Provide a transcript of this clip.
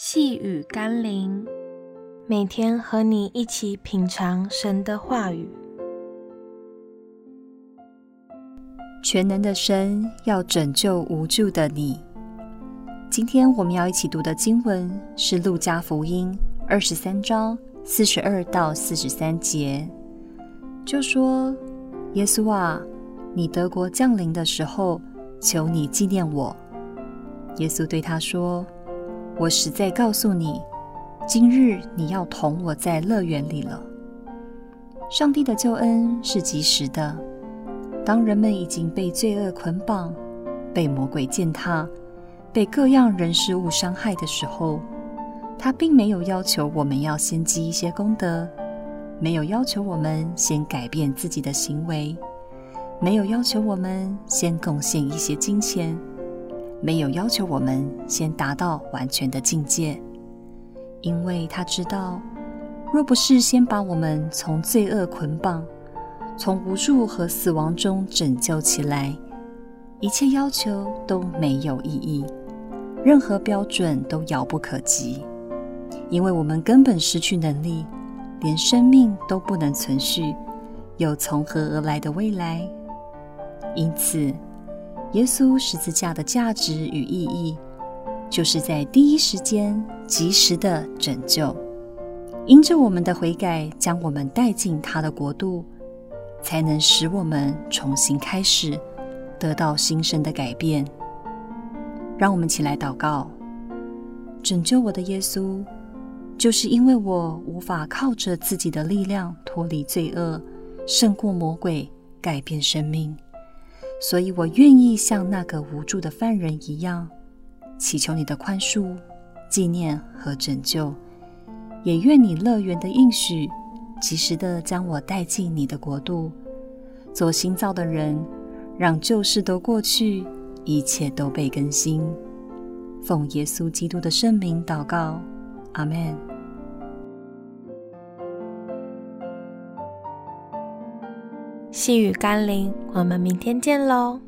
细雨甘霖，每天和你一起品尝神的话语。全能的神要拯救无助的你。今天我们要一起读的经文是《路加福音》二十三章四十二到四十三节，就说：“耶稣啊，你德国降临的时候，求你纪念我。”耶稣对他说。我实在告诉你，今日你要同我在乐园里了。上帝的救恩是及时的。当人们已经被罪恶捆绑、被魔鬼践踏、被各样人事物伤害的时候，他并没有要求我们要先积一些功德，没有要求我们先改变自己的行为，没有要求我们先贡献一些金钱。没有要求我们先达到完全的境界，因为他知道，若不是先把我们从罪恶捆绑、从无助和死亡中拯救起来，一切要求都没有意义，任何标准都遥不可及，因为我们根本失去能力，连生命都不能存续，又从何而来的未来？因此。耶稣十字架的价值与意义，就是在第一时间及时的拯救，因着我们的悔改，将我们带进他的国度，才能使我们重新开始，得到新生的改变。让我们起来祷告：拯救我的耶稣，就是因为我无法靠着自己的力量脱离罪恶，胜过魔鬼，改变生命。所以我愿意像那个无助的犯人一样，祈求你的宽恕、纪念和拯救，也愿你乐园的应许，及时地将我带进你的国度，做新造的人，让旧事都过去，一切都被更新。奉耶稣基督的圣名祷告，阿门。细雨甘霖，我们明天见喽。